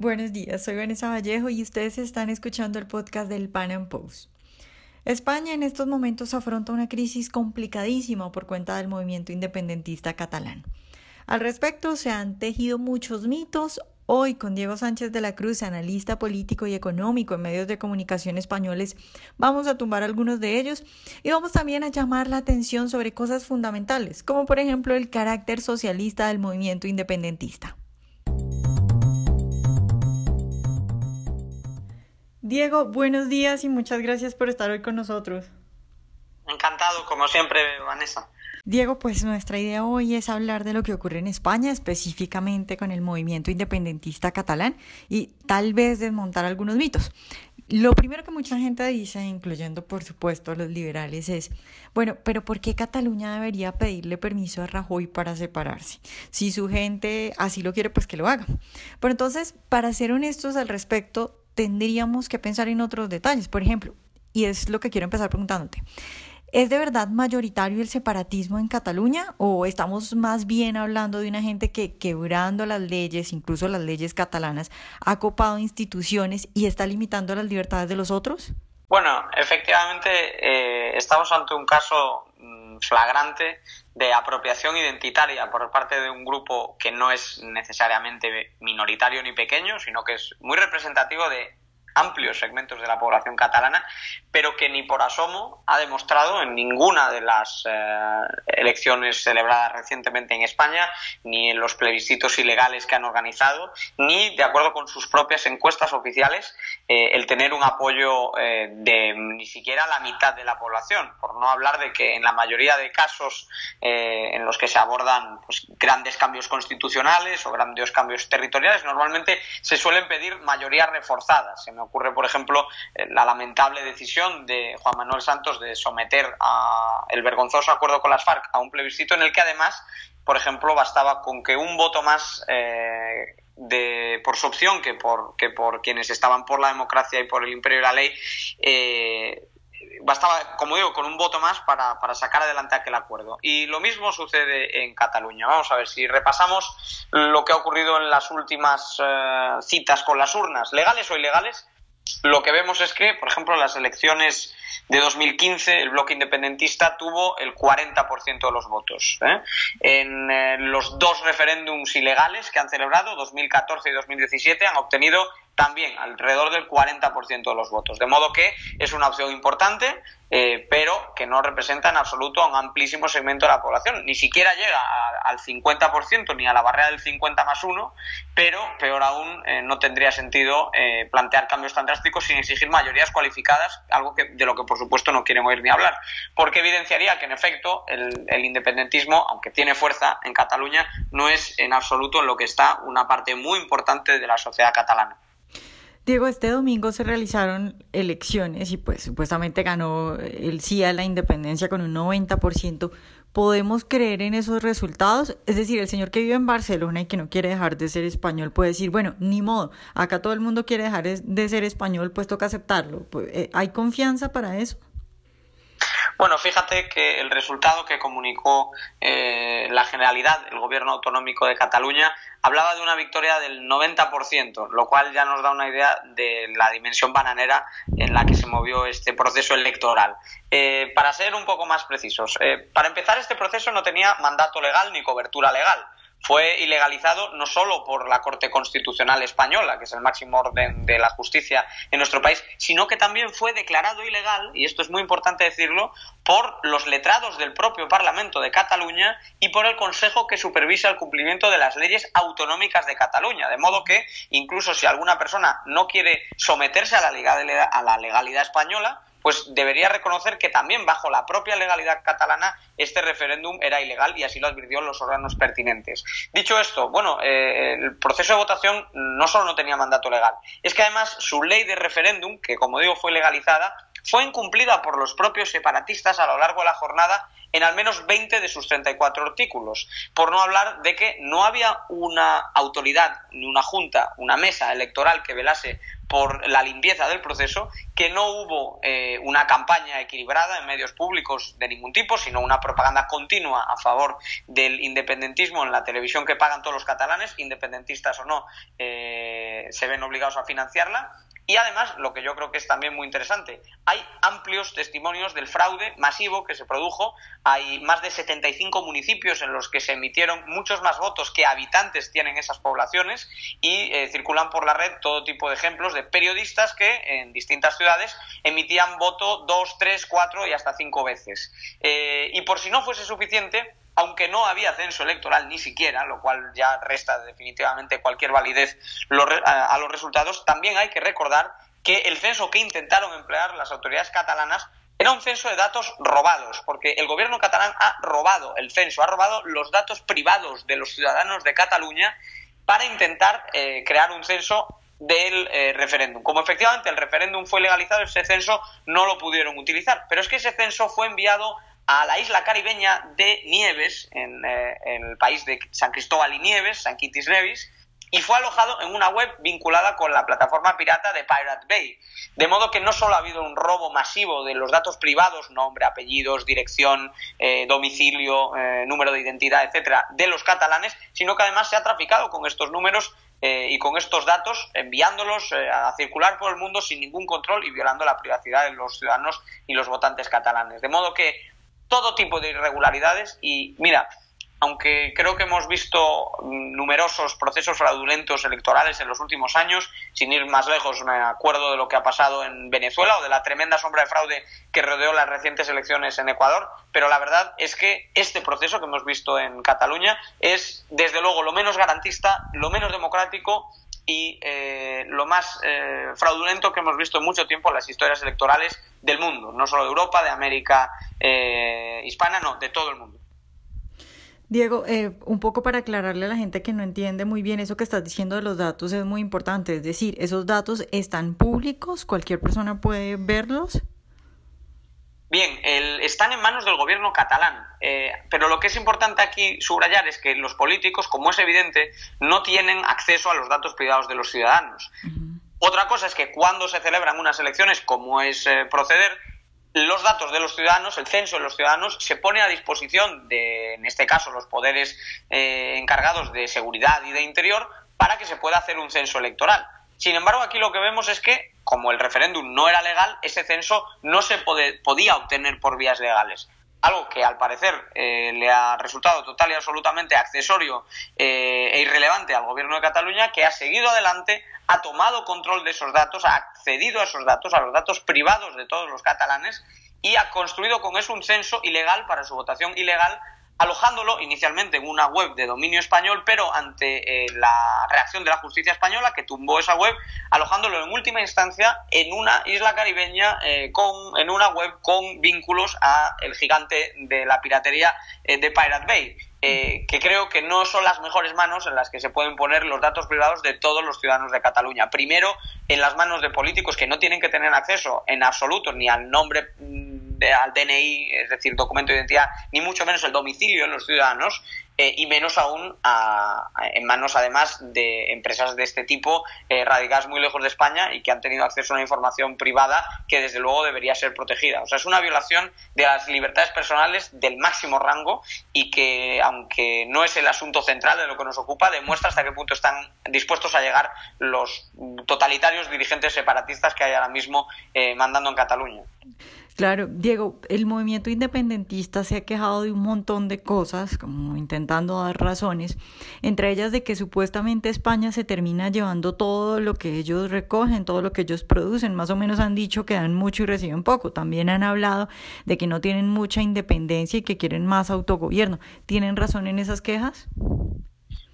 Buenos días, soy Vanessa Vallejo y ustedes están escuchando el podcast del Pan Am Post. España en estos momentos afronta una crisis complicadísima por cuenta del movimiento independentista catalán. Al respecto se han tejido muchos mitos. Hoy con Diego Sánchez de la Cruz, analista político y económico en medios de comunicación españoles, vamos a tumbar algunos de ellos y vamos también a llamar la atención sobre cosas fundamentales, como por ejemplo el carácter socialista del movimiento independentista. Diego, buenos días y muchas gracias por estar hoy con nosotros. Encantado, como siempre, Vanessa. Diego, pues nuestra idea hoy es hablar de lo que ocurre en España, específicamente con el movimiento independentista catalán y tal vez desmontar algunos mitos. Lo primero que mucha gente dice, incluyendo por supuesto los liberales, es, bueno, pero ¿por qué Cataluña debería pedirle permiso a Rajoy para separarse? Si su gente así lo quiere, pues que lo haga. Pero entonces, para ser honestos al respecto, tendríamos que pensar en otros detalles. Por ejemplo, y es lo que quiero empezar preguntándote, ¿es de verdad mayoritario el separatismo en Cataluña o estamos más bien hablando de una gente que quebrando las leyes, incluso las leyes catalanas, ha copado instituciones y está limitando las libertades de los otros? Bueno, efectivamente eh, estamos ante un caso flagrante de apropiación identitaria por parte de un grupo que no es necesariamente minoritario ni pequeño, sino que es muy representativo de amplios segmentos de la población catalana, pero que ni por asomo ha demostrado en ninguna de las eh, elecciones celebradas recientemente en España, ni en los plebiscitos ilegales que han organizado, ni de acuerdo con sus propias encuestas oficiales, eh, el tener un apoyo eh, de ni siquiera la mitad de la población, por no hablar de que en la mayoría de casos en los que se abordan pues, grandes cambios constitucionales o grandes cambios territoriales, normalmente se suelen pedir mayorías reforzadas. Ocurre, por ejemplo, la lamentable decisión de Juan Manuel Santos de someter a el vergonzoso acuerdo con las FARC a un plebiscito en el que además, por ejemplo, bastaba con que un voto más eh, de, por su opción que por, que por quienes estaban por la democracia y por el imperio de la ley, eh, bastaba, como digo, con un voto más para, para, sacar adelante aquel acuerdo. Y lo mismo sucede en Cataluña. Vamos a ver si repasamos lo que ha ocurrido en las últimas eh, citas con las urnas, legales o ilegales lo que vemos es que, por ejemplo, en las elecciones de 2015 el bloque independentista tuvo el 40% de los votos. ¿eh? En eh, los dos referéndums ilegales que han celebrado, 2014 y 2017, han obtenido también alrededor del 40% de los votos. De modo que es una opción importante, eh, pero que no representa en absoluto a un amplísimo segmento de la población. Ni siquiera llega al 50% ni a la barrera del 50 más 1, pero peor aún eh, no tendría sentido eh, plantear cambios tan drásticos sin exigir mayorías cualificadas, algo que, de lo que por supuesto no quieren oír ni hablar, porque evidenciaría que en efecto el, el independentismo, aunque tiene fuerza en Cataluña, no es en absoluto en lo que está una parte muy importante de la sociedad catalana. Diego, este domingo se realizaron elecciones y pues supuestamente ganó el sí a la independencia con un 90%. ¿Podemos creer en esos resultados? Es decir, el señor que vive en Barcelona y que no quiere dejar de ser español puede decir, bueno, ni modo, acá todo el mundo quiere dejar de ser español, pues toca aceptarlo. Pues, eh, ¿Hay confianza para eso? Bueno, fíjate que el resultado que comunicó eh, la Generalidad, el Gobierno Autonómico de Cataluña, hablaba de una victoria del 90%, lo cual ya nos da una idea de la dimensión bananera en la que se movió este proceso electoral. Eh, para ser un poco más precisos, eh, para empezar, este proceso no tenía mandato legal ni cobertura legal fue ilegalizado no solo por la Corte Constitucional Española, que es el máximo orden de la justicia en nuestro país, sino que también fue declarado ilegal, y esto es muy importante decirlo, por los letrados del propio Parlamento de Cataluña y por el Consejo que supervisa el cumplimiento de las leyes autonómicas de Cataluña. De modo que, incluso si alguna persona no quiere someterse a la legalidad, a la legalidad española, pues debería reconocer que también bajo la propia legalidad catalana este referéndum era ilegal y así lo advirtió los órganos pertinentes. Dicho esto, bueno, eh, el proceso de votación no solo no tenía mandato legal, es que además su ley de referéndum, que como digo fue legalizada, fue incumplida por los propios separatistas a lo largo de la jornada en al menos 20 de sus 34 artículos, por no hablar de que no había una autoridad, ni una junta, una mesa electoral que velase por la limpieza del proceso, que no hubo eh, una campaña equilibrada en medios públicos de ningún tipo, sino una propaganda continua a favor del independentismo en la televisión que pagan todos los catalanes, independentistas o no, eh, se ven obligados a financiarla y además, lo que yo creo que es también muy interesante, hay amplios testimonios del fraude masivo que se produjo. Hay más de 75 municipios en los que se emitieron muchos más votos que habitantes tienen esas poblaciones y eh, circulan por la red todo tipo de ejemplos de periodistas que en distintas ciudades emitían voto dos, tres, cuatro y hasta cinco veces. Eh, y por si no fuese suficiente, aunque no había censo electoral ni siquiera, lo cual ya resta definitivamente cualquier validez a los resultados, también hay que recordar que el censo que intentaron emplear las autoridades catalanas era un censo de datos robados, porque el gobierno catalán ha robado el censo, ha robado los datos privados de los ciudadanos de Cataluña para intentar eh, crear un censo del eh, referéndum. Como efectivamente el referéndum fue legalizado, ese censo no lo pudieron utilizar, pero es que ese censo fue enviado a la isla caribeña de Nieves, en, eh, el país de San Cristóbal y Nieves, San Quintis Nevis, y fue alojado en una web vinculada con la plataforma pirata de Pirate Bay. De modo que no solo ha habido un robo masivo de los datos privados, nombre, apellidos, dirección, eh, domicilio, eh, número de identidad, etcétera, de los catalanes, sino que además se ha traficado con estos números y con estos datos, enviándolos a circular por el mundo sin ningún control y violando la privacidad de los ciudadanos y los votantes catalanes. De modo que todo tipo de irregularidades y mira, aunque creo que hemos visto numerosos procesos fraudulentos electorales en los últimos años, sin ir más lejos, me acuerdo de lo que ha pasado en Venezuela o de la tremenda sombra de fraude que rodeó las recientes elecciones en Ecuador, pero la verdad es que este proceso que hemos visto en Cataluña es, desde luego, lo menos garantista, lo menos democrático y eh, lo más eh, fraudulento que hemos visto en mucho tiempo en las historias electorales del mundo, no solo de Europa, de América eh, hispana, no, de todo el mundo. Diego, un poco para aclararle a la gente que no entiende muy bien eso que estás diciendo de los datos es muy importante, es decir, esos datos están públicos, cualquier persona puede verlos. Bien, están en manos del gobierno catalán, eh, pero lo que es importante aquí subrayar es que los políticos, como es evidente, no tienen acceso a los datos privados de los ciudadanos. Otra cosa es que cuando se celebran unas elecciones, como es eh, proceder, los datos de los ciudadanos, el censo de los ciudadanos, se pone a disposición de, en este caso, los poderes eh, encargados de seguridad y de interior para que se pueda hacer un censo electoral. Sin embargo, aquí lo que vemos es que, como el referéndum no era legal, ese censo no se podía obtener por vías legales. Algo que al parecer eh, le ha resultado total y absolutamente accesorio eh, e irrelevante al gobierno de Cataluña, que ha seguido adelante, ha tomado control de esos datos, ha accedido a esos datos, a los datos privados de todos los catalanes, y ha construido con eso un censo ilegal para su votación ilegal alojándolo inicialmente en una web de dominio español, pero ante eh, la reacción de la justicia española que tumbó esa web, alojándolo en última instancia en una isla caribeña eh, con en una web con vínculos a el gigante de la piratería eh, de Pirate Bay. que creo que no son las mejores manos en las que se pueden poner los datos privados de todos los ciudadanos de Cataluña. Primero, en las manos de políticos que no tienen que tener acceso en absoluto ni al nombre mm, al DNI, es decir, documento de identidad, ni mucho menos el domicilio de los ciudadanos, eh, y menos aún en manos, además, de empresas de este tipo eh, radicadas muy lejos de España y que han tenido acceso a una información privada que, desde luego, debería ser protegida. O sea, es una violación de las libertades personales del máximo rango y que, aunque no es el asunto central de lo que nos ocupa, demuestra hasta qué punto están dispuestos a llegar los totalitarios dirigentes separatistas que hay ahora mismo eh, mandando en Cataluña. Claro, Diego, el movimiento independentista se ha quejado de un montón de cosas, como intentando dar razones, entre ellas de que supuestamente España se termina llevando todo lo que ellos recogen, todo lo que ellos producen. Más o menos han dicho que dan mucho y reciben poco. También han hablado de que no tienen mucha independencia y que quieren más autogobierno. ¿Tienen razón en esas quejas?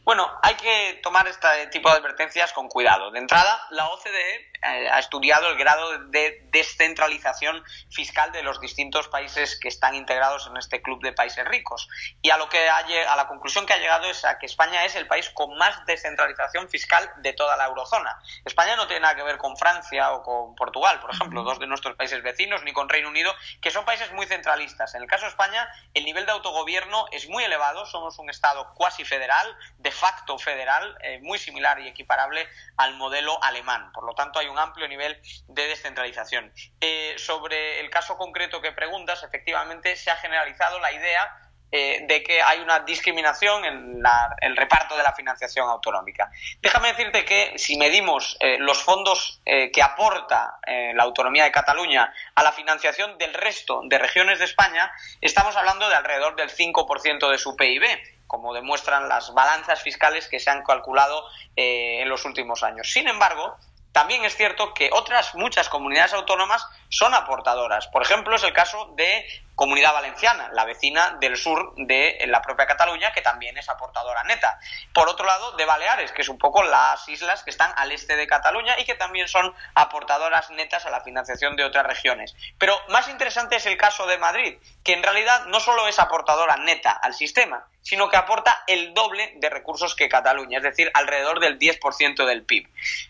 Bueno, hay que tomar este tipo de advertencias con cuidado. De entrada, la OCDE ha estudiado el grado de descentralización fiscal de los distintos países que están integrados en este club de países ricos. Y a lo que ha, a la conclusión que ha llegado es a que España es el país con más descentralización fiscal de toda la eurozona. España no tiene nada que ver con Francia o con Portugal, por ejemplo, dos de nuestros países vecinos, ni con Reino Unido, que son países muy centralistas. En el caso de España, el nivel de autogobierno es muy elevado, somos un Estado cuasi federal, de facto federal, eh, muy similar y equiparable al modelo alemán. Por lo tanto, hay un amplio nivel de descentralización. Eh, sobre el caso concreto que preguntas, efectivamente se ha generalizado la idea eh, de que hay una discriminación en el reparto de la financiación autonómica. Déjame decirte que si medimos eh, los fondos que aporta la autonomía de Cataluña a la financiación del resto de regiones de España, estamos hablando de alrededor del 5% de su PIB como demuestran las balanzas fiscales que se han calculado en los últimos años. Sin embargo, también es cierto que otras muchas comunidades autónomas son aportadoras. Por ejemplo, es el caso de Comunidad Valenciana, la vecina del sur de la propia Cataluña, que también es aportadora neta. Por otro lado, de Baleares, que es un poco las islas que están al este de Cataluña y que también son aportadoras netas a la financiación de otras regiones. Pero más interesante es el caso de Madrid, que en realidad no solo es aportadora neta al sistema, sino que aporta el doble de recursos que Cataluña, es decir, alrededor del 10% del PIB.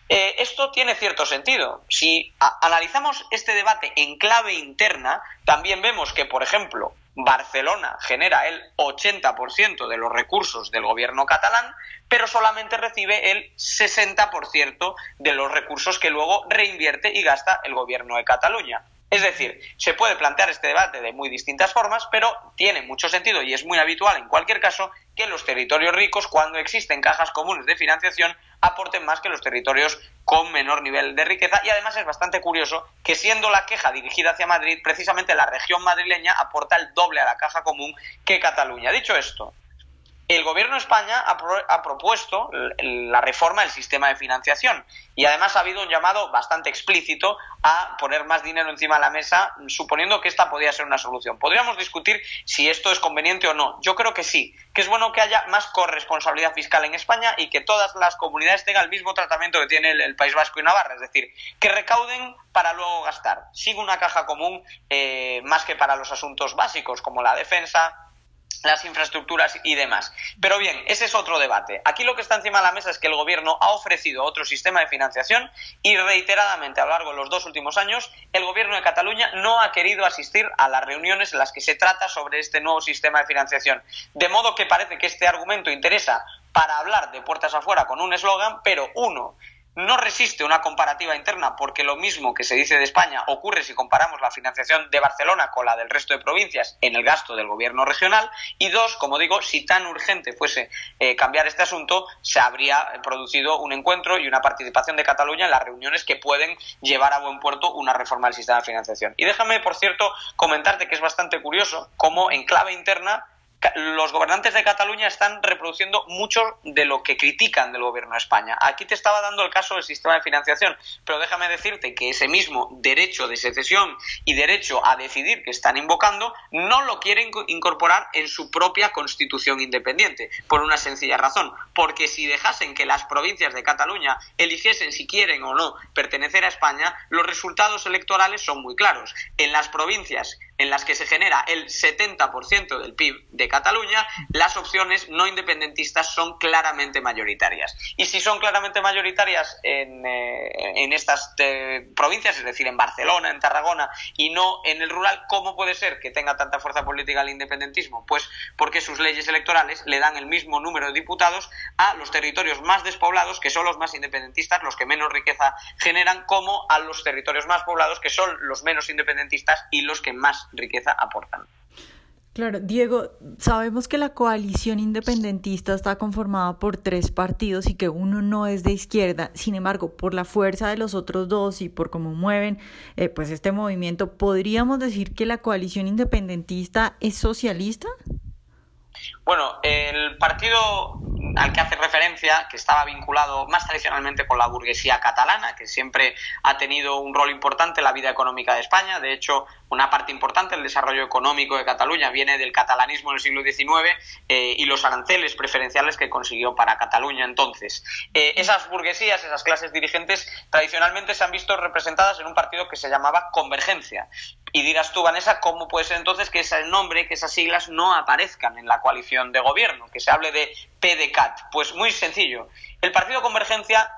Eh, esto tiene cierto sentido. Si analizamos este debate en clave interna, también vemos que, por ejemplo, Barcelona genera el 80% de los recursos del gobierno catalán, pero solamente recibe el 60% de los recursos que luego reinvierte y gasta el gobierno de Cataluña. Es decir, se puede plantear este debate de muy distintas formas, pero tiene mucho sentido y es muy habitual en cualquier caso que los territorios ricos, cuando existen cajas comunes de financiación, aporten más que los territorios con menor nivel de riqueza. Y además es bastante curioso que siendo la queja dirigida hacia Madrid, precisamente la región madrileña aporta el doble a la caja común que Cataluña. Dicho esto, el gobierno de España ha, propuesto la reforma del sistema de financiación y además ha habido un llamado bastante explícito a poner más dinero encima de la mesa, suponiendo que esta podría ser una solución. Podríamos discutir si esto es conveniente o no. Yo creo que sí, que es bueno que haya más corresponsabilidad fiscal en España y que todas las comunidades tengan el mismo tratamiento que tiene el, País Vasco y Navarra, es decir, que recauden para luego gastar, sin una caja común eh, más que para los asuntos básicos como la defensa, las infraestructuras y demás. Pero bien, ese es otro debate. Aquí lo que está encima de la mesa es que el Gobierno ha ofrecido otro sistema de financiación y reiteradamente a lo largo de los dos últimos años el Gobierno de Cataluña no ha querido asistir a las reuniones en las que se trata sobre este nuevo sistema de financiación. De modo que parece que este argumento interesa para hablar de puertas afuera con un eslogan, pero uno, no resiste una comparativa interna porque lo mismo que se dice de España ocurre si comparamos la financiación de Barcelona con la del resto de provincias en el gasto del gobierno regional y dos, como digo, si tan urgente fuese eh, cambiar este asunto, se habría producido un encuentro y una participación de Cataluña en las reuniones que pueden llevar a buen puerto una reforma del sistema de financiación. Y déjame, por cierto, comentarte que es bastante curioso cómo en clave interna los gobernantes de Cataluña están reproduciendo mucho de lo que critican del gobierno de España. Aquí te estaba dando el caso del sistema de financiación, pero déjame decirte que ese mismo derecho de secesión y derecho a decidir que están invocando no lo quieren incorporar en su propia constitución independiente, por una sencilla razón, porque si dejasen que las provincias de Cataluña eligiesen si quieren o no pertenecer a España, los resultados electorales son muy claros. En las provincias en las que se genera el 70% del PIB de Cataluña, las opciones no independentistas son claramente mayoritarias. Y si son claramente mayoritarias en, eh, estas eh, provincias, es decir, en Barcelona, en Tarragona, y no en el rural, ¿cómo puede ser que tenga tanta fuerza política el independentismo? Pues porque sus leyes electorales le dan el mismo número de diputados a los territorios más despoblados, que son los más independentistas, los que menos riqueza generan, como a los territorios más poblados, que son los menos independentistas y los que más riqueza aportan. Claro, Diego, sabemos que la coalición independentista está conformada por tres partidos y que uno no es de izquierda. Sin embargo, por la fuerza de los otros dos y por cómo mueven eh, pues este movimiento, ¿podríamos decir que la coalición independentista es socialista? Bueno, el partido al que hace referencia, que estaba vinculado más tradicionalmente con la burguesía catalana, que siempre ha tenido un rol importante en la vida económica de España. De hecho, una parte importante del desarrollo económico de Cataluña viene del catalanismo en el siglo XIX eh, y los aranceles preferenciales que consiguió para Cataluña entonces. Eh, esas burguesías, esas clases dirigentes, tradicionalmente se han visto representadas en un partido que se llamaba Convergencia. Y dirás tú, Vanessa, ¿cómo puede ser entonces que ese nombre, que esas siglas no aparezcan en la coalición de gobierno, que se hable de PDCAT? Pues muy sencillo. El Partido Convergencia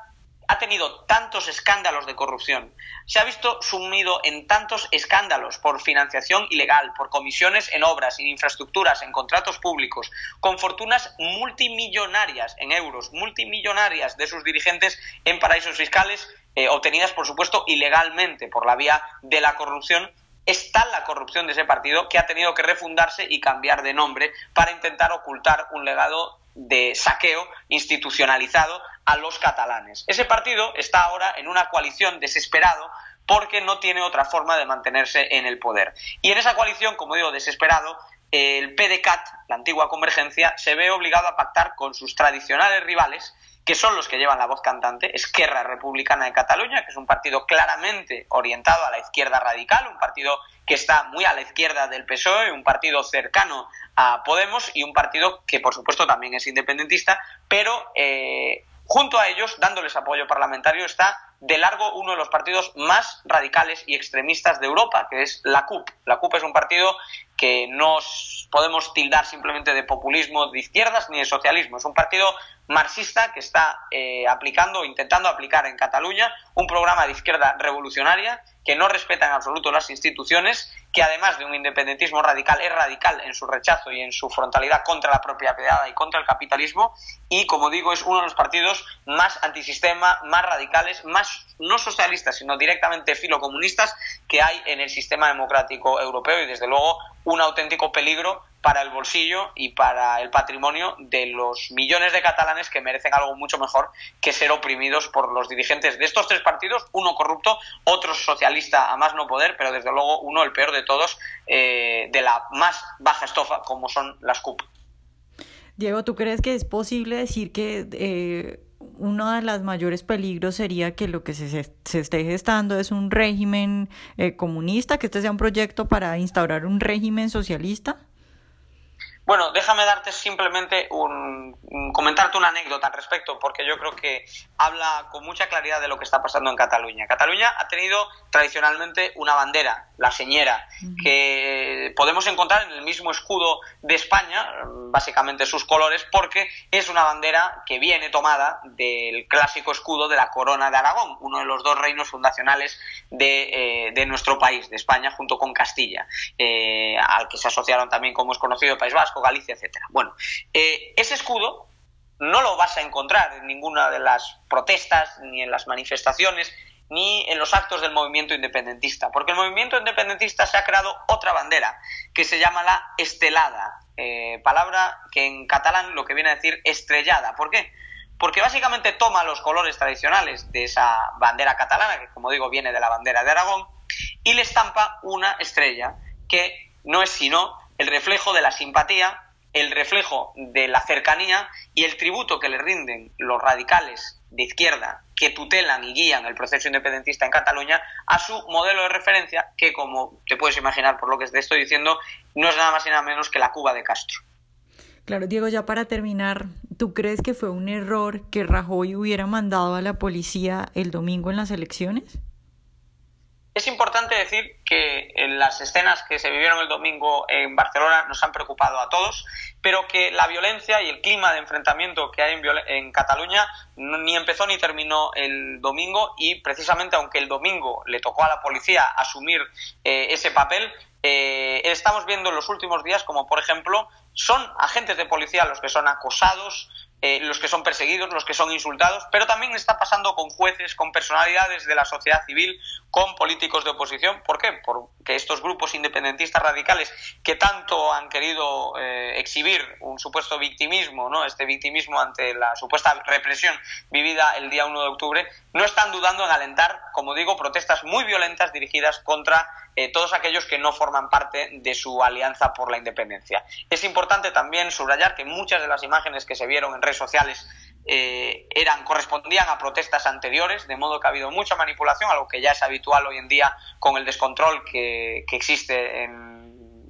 ha tenido tantos escándalos de corrupción, se ha visto sumido en tantos escándalos por financiación ilegal, por comisiones en obras, en infraestructuras, en contratos públicos, con fortunas multimillonarias en euros, multimillonarias de sus dirigentes en paraísos fiscales, eh, obtenidas, por supuesto, ilegalmente por la vía de la corrupción, es tal la corrupción de ese partido que ha tenido que refundarse y cambiar de nombre para intentar ocultar un legado de saqueo institucionalizado a los catalanes. Ese partido está ahora en una coalición desesperado porque no tiene otra forma de mantenerse en el poder. Y en esa coalición, como digo, desesperado, el PDCAT, la antigua convergencia, se ve obligado a pactar con sus tradicionales rivales, que son los que llevan la voz cantante, Esquerra Republicana de Cataluña, que es un partido claramente orientado a la izquierda radical, un partido que está muy a la izquierda del PSOE, un partido cercano a Podemos y un partido que, por supuesto, también es independentista, pero eh, junto a ellos, dándoles apoyo parlamentario, está de largo uno de los partidos más radicales y extremistas de Europa, que es la CUP. La CUP es un partido que no podemos tildar simplemente de populismo de izquierdas ni de socialismo. Es un partido marxista que está eh, aplicando, intentando aplicar en Cataluña un programa de izquierda revolucionaria que no respeta en absoluto las instituciones, que además de un independentismo radical, es radical en su rechazo y en su frontalidad contra la propia privada y contra el capitalismo, y como digo, es uno de los partidos más antisistema, más radicales, más no socialistas, sino directamente filocomunistas que hay en el sistema democrático europeo y desde luego un auténtico peligro para el bolsillo y para el patrimonio de los millones de catalanes que merecen algo mucho mejor que ser oprimidos por los dirigentes de estos tres partidos, uno corrupto, otro socialista a más no poder, pero desde luego uno, el peor de todos, eh, de la más baja estofa, como son las CUP. Diego, ¿tú crees que es posible decir que eh, uno de los mayores peligros sería que lo que se, se esté gestando es un régimen eh, comunista, que este sea un proyecto para instaurar un régimen socialista? Bueno, déjame darte simplemente un, comentarte una anécdota al respecto, porque yo creo que habla con mucha claridad de lo que está pasando en Cataluña. Cataluña ha tenido tradicionalmente una bandera, la señera, que podemos encontrar en el mismo escudo de España, básicamente sus colores, porque es una bandera que viene tomada del clásico escudo de la corona de Aragón, uno de los dos reinos fundacionales de, eh, nuestro país, de España, junto con Castilla, eh, al que se asociaron también, como es conocido, País Vasco Galicia, etcétera. Bueno, eh, ese escudo no lo vas a encontrar en ninguna de las protestas, ni en las manifestaciones, ni en los actos del movimiento independentista, porque el movimiento independentista se ha creado otra bandera, que se llama la estelada, eh, palabra que en catalán lo que viene a decir estrellada. ¿Por qué? Porque básicamente toma los colores tradicionales de esa bandera catalana, que como digo viene de la bandera de Aragón, y le estampa una estrella, que no es sino el reflejo de la simpatía, el reflejo de la cercanía y el tributo que le rinden los radicales de izquierda que tutelan y guían el proceso independentista en Cataluña a su modelo de referencia, que como te puedes imaginar por lo que te estoy diciendo, no es nada más y nada menos que la Cuba de Castro. Claro, Diego, ya para terminar, ¿tú crees que fue un error que Rajoy hubiera mandado a la policía el domingo en las elecciones? Es importante decir que las escenas que se vivieron el domingo en Barcelona nos han preocupado a todos, pero que la violencia y el clima de enfrentamiento que hay en, Cataluña ni empezó ni terminó el domingo y precisamente aunque el domingo le tocó a la policía asumir eh, ese papel, eh, estamos viendo en los últimos días como por ejemplo son agentes de policía los que son acosados, eh, los que son perseguidos, los que son insultados, pero también está pasando con jueces, con personalidades de la sociedad civil, con políticos de oposición. ¿Por qué? Porque estos grupos independentistas radicales que tanto han querido eh, exhibir un supuesto victimismo, ¿no? este victimismo ante la supuesta represión vivida el día 1 de octubre, no están dudando en alentar, como digo, protestas muy violentas dirigidas contra eh, todos aquellos que no forman parte de su alianza por la independencia. Es importante también subrayar que muchas de las imágenes que se vieron en redes sociales eh, eran, correspondían a protestas anteriores, de modo que ha habido mucha manipulación, algo que ya es habitual hoy en día con el descontrol que, que existe en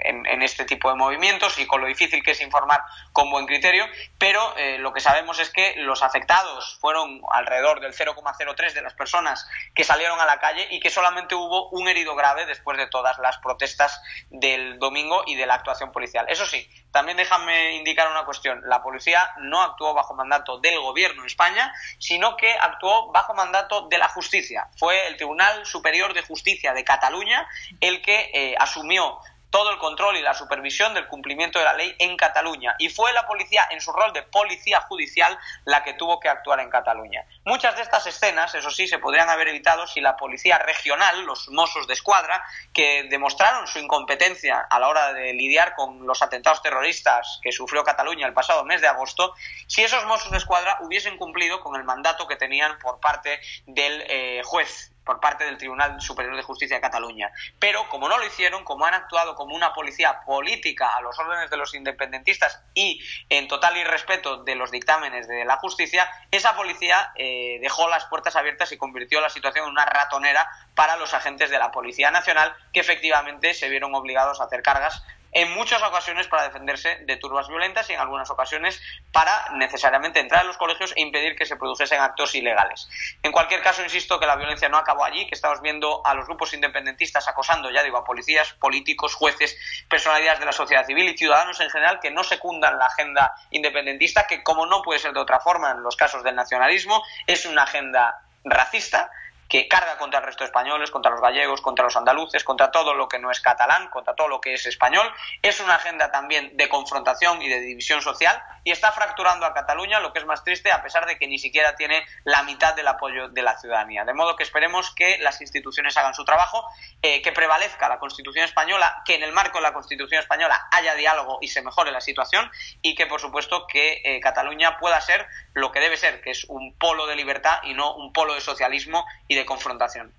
en, este tipo de movimientos y con lo difícil que es informar con buen criterio, pero eh, lo que sabemos es que los afectados fueron alrededor del 0,03 de las personas que salieron a la calle y que solamente hubo un herido grave después de todas las protestas del domingo y de la actuación policial. Eso sí, también déjame indicar una cuestión. La policía no actuó bajo mandato del gobierno de España, sino que actuó bajo mandato de la justicia. Fue el Tribunal Superior de Justicia de Cataluña el que eh, asumió todo el control y la supervisión del cumplimiento de la ley en Cataluña. Y fue la policía, en su rol de policía judicial, la que tuvo que actuar en Cataluña. Muchas de estas escenas, eso sí, se podrían haber evitado si la policía regional, los Mossos de Escuadra, que demostraron su incompetencia a la hora de lidiar con los atentados terroristas que sufrió Cataluña el pasado mes de agosto, si esos Mossos de Escuadra hubiesen cumplido con el mandato que tenían por parte del eh, juez por parte del Tribunal Superior de Justicia de Cataluña. Pero como no lo hicieron, como han actuado como una policía política a los órdenes de los independentistas y en total irrespeto de los dictámenes de la justicia, esa policía eh, dejó las puertas abiertas y convirtió la situación en una ratonera para los agentes de la Policía Nacional que efectivamente se vieron obligados a hacer cargas en muchas ocasiones para defenderse de turbas violentas y en algunas ocasiones para necesariamente entrar a los colegios e impedir que se produjesen actos ilegales. En cualquier caso, insisto que la violencia no acabó allí, que estamos viendo a los grupos independentistas acosando, ya digo, a policías, políticos, jueces, personalidades de la sociedad civil y ciudadanos en general que no secundan la agenda independentista, que como no puede ser de otra forma en los casos del nacionalismo, es una agenda racista que carga contra el resto de españoles, contra los gallegos, contra los andaluces, contra todo lo que no es catalán, contra todo lo que es español. Es una agenda también de confrontación y de división social y está fracturando a Cataluña, lo que es más triste, a pesar de que ni siquiera tiene la mitad del apoyo de la ciudadanía. De modo que esperemos que las instituciones hagan su trabajo, eh, que prevalezca la Constitución española, que en el marco de la Constitución española haya diálogo y se mejore la situación y que, por supuesto, que eh, Cataluña pueda ser lo que debe ser, que es un polo de libertad y no un polo de socialismo y de confrontación.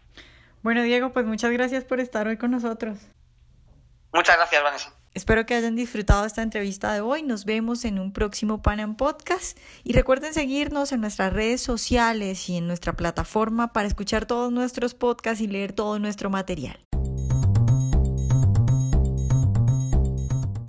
Bueno, Diego, pues muchas gracias por estar hoy con nosotros. Muchas gracias, Vanessa. Espero que hayan disfrutado esta entrevista de hoy. Nos vemos en un próximo Panam Podcast. Y recuerden seguirnos en nuestras redes sociales y en nuestra plataforma para escuchar todos nuestros podcasts y leer todo nuestro material.